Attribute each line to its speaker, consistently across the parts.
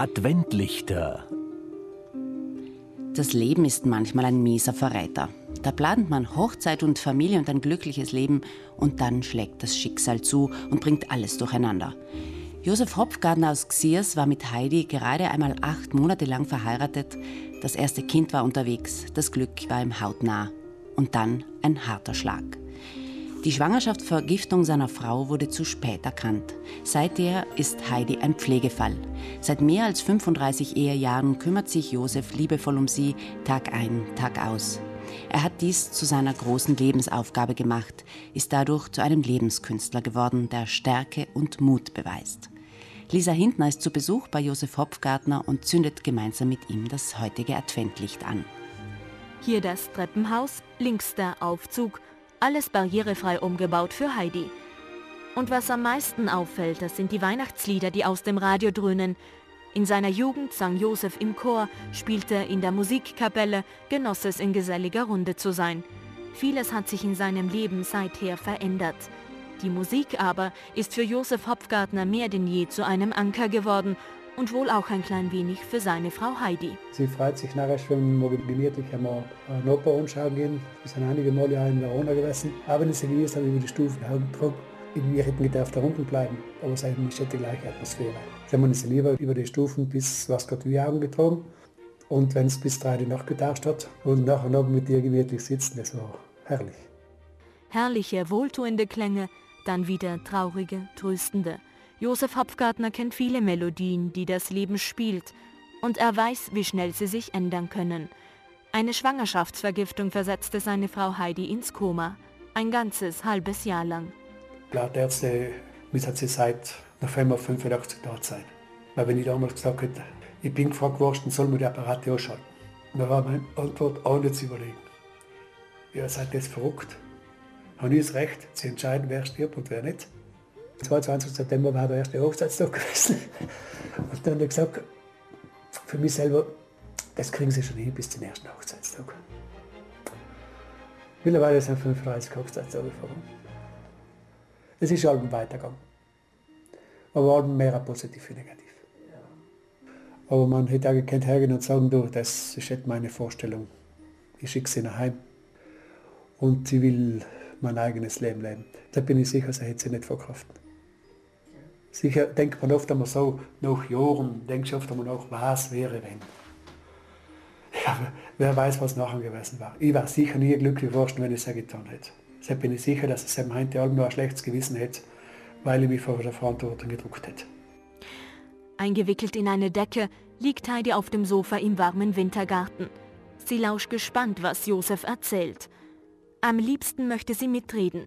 Speaker 1: Adventlichter.
Speaker 2: Das Leben ist manchmal ein mieser Verräter. Da plant man Hochzeit und Familie und ein glückliches Leben und dann schlägt das Schicksal zu und bringt alles durcheinander. Josef Hopfgartner aus Xiers war mit Heidi gerade einmal acht Monate lang verheiratet. Das erste Kind war unterwegs, das Glück war ihm hautnah. Und dann ein harter Schlag. Die Schwangerschaftsvergiftung seiner Frau wurde zu spät erkannt. Seither ist Heidi ein Pflegefall. Seit mehr als 35 Ehejahren kümmert sich Josef liebevoll um sie, Tag ein, Tag aus. Er hat dies zu seiner großen Lebensaufgabe gemacht, ist dadurch zu einem Lebenskünstler geworden, der Stärke und Mut beweist. Lisa Hintner ist zu Besuch bei Josef Hopfgartner und zündet gemeinsam mit ihm das heutige Adventlicht an.
Speaker 3: Hier das Treppenhaus, links der Aufzug alles barrierefrei umgebaut für Heidi. Und was am meisten auffällt, das sind die Weihnachtslieder, die aus dem Radio dröhnen. In seiner Jugend sang Josef im Chor, spielte in der Musikkapelle, genoss es in geselliger Runde zu sein. Vieles hat sich in seinem Leben seither verändert. Die Musik aber ist für Josef Hopfgartner mehr denn je zu einem Anker geworden und wohl auch ein klein wenig für seine Frau Heidi.
Speaker 4: Sie freut sich nachher schon, wenn wir gemütlich einmal eine Oper anschauen gehen. Wir sind einige Male ja in Verona gewesen. Aber wenn sie gewesen haben, über die Stufen herumgetragen. Wir hätten gedacht, da unten bleiben, aber es ist nicht die gleiche Atmosphäre. Haben wir sie lieber über die Stufen bis was Gott wie Augen getragen. Und wenn es bis drei die Nacht getauscht hat und nachher noch mit ihr gemütlich sitzen, das war herrlich.
Speaker 3: Herrliche, wohltuende Klänge, dann wieder traurige, tröstende. Josef Hopfgartner kennt viele Melodien, die das Leben spielt, und er weiß, wie schnell sie sich ändern können. Eine Schwangerschaftsvergiftung versetzte seine Frau Heidi ins Koma, ein ganzes halbes Jahr lang.
Speaker 4: Laut Ärzte müssen sie seit November 85 da sein. Weil wenn ich damals gesagt hätte, ich bin gefragt worden, soll man die Apparate ausschalten. Da war meine Antwort auch nicht zu überlegen. Ihr seid jetzt verrückt. Haben ich das Recht zu entscheiden, wer stirbt und wer nicht. 22. September war der erste Hochzeitstag gewesen. Und dann habe ich gesagt, für mich selber, das kriegen sie schon hin bis zum ersten Hochzeitstag. Mittlerweile sind 35 Hochzeitstage voran. Es ist Alben weitergegangen. Aber Alben mehr positiv wie negativ. Aber man hätte auch gekannt hergehen und sagen, du, das ist nicht meine Vorstellung. Ich schicke sie nach Hause. Und sie will mein eigenes Leben leben. Da bin ich sicher, sie hätte sie nicht verkraften. Sicher denkt man oft einmal so, nach Jahren denkst du oft einmal nach, was wäre wenn. Ja, wer weiß, was nachher gewesen war. Ich war sicher nie glücklich geworden, wenn ich es getan hätte. Deshalb bin ich sicher, dass es heute Abend noch ein schlechtes Gewissen hätte, weil ich mich vor der Verantwortung gedruckt hätte.
Speaker 3: Eingewickelt in eine Decke liegt Heidi auf dem Sofa im warmen Wintergarten. Sie lauscht gespannt, was Josef erzählt. Am liebsten möchte sie mitreden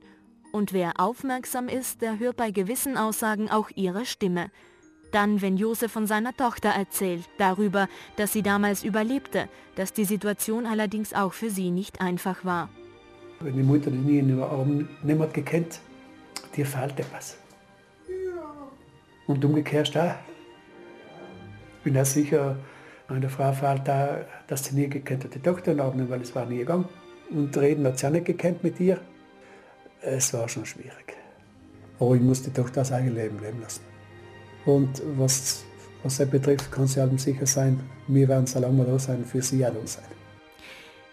Speaker 3: und wer aufmerksam ist, der hört bei gewissen Aussagen auch ihre Stimme. Dann, wenn Josef von seiner Tochter erzählt, darüber, dass sie damals überlebte, dass die Situation allerdings auch für sie nicht einfach war.
Speaker 4: Wenn die Mutter die nie niemand gekannt, dir fehlt etwas. Und umgekehrt auch. Ich bin auch sicher, meine Frau fällt da, dass sie nie gekannt hat, die Tochter in den Arm weil es war nie gegangen. Und reden hat sie auch nicht gekannt mit ihr es war schon schwierig. Aber ich musste doch das eigene Leben leben lassen. Und was, was das betrifft, kann sie halt sicher sein, wir werden so lange da sein, für sie auch sein.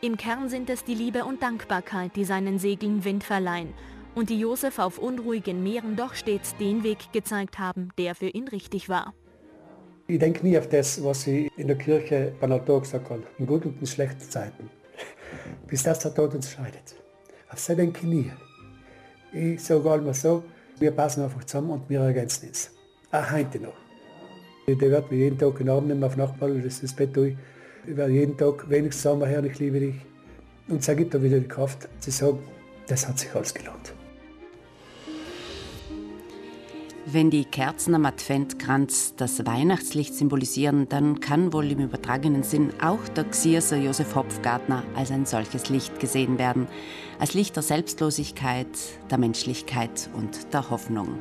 Speaker 3: Im Kern sind es die Liebe und Dankbarkeit, die seinen Segeln Wind verleihen und die Josef auf unruhigen Meeren doch stets den Weg gezeigt haben, der für ihn richtig war.
Speaker 4: Ich denke nie auf das, was sie in der Kirche bei Altar gesagt haben, in guten und schlechten Zeiten. Bis das der Tod uns scheidet. Auf das denke ich nie. Ich sage einmal so, wir passen einfach zusammen und wir ergänzen uns. Auch heute noch. Der wird mir jeden Tag einen Abend nehmen auf Nachbarn, das ist das Bett durch. Ich werde jeden Tag wenigstens sagen, Herr, ich liebe dich. Und es gibt da wieder die Kraft, zu sagen, das hat sich alles gelohnt.
Speaker 2: Wenn die Kerzen am Adventkranz das Weihnachtslicht symbolisieren, dann kann wohl im übertragenen Sinn auch der Xierser Josef Hopfgartner als ein solches Licht gesehen werden. Als Licht der Selbstlosigkeit, der Menschlichkeit und der Hoffnung.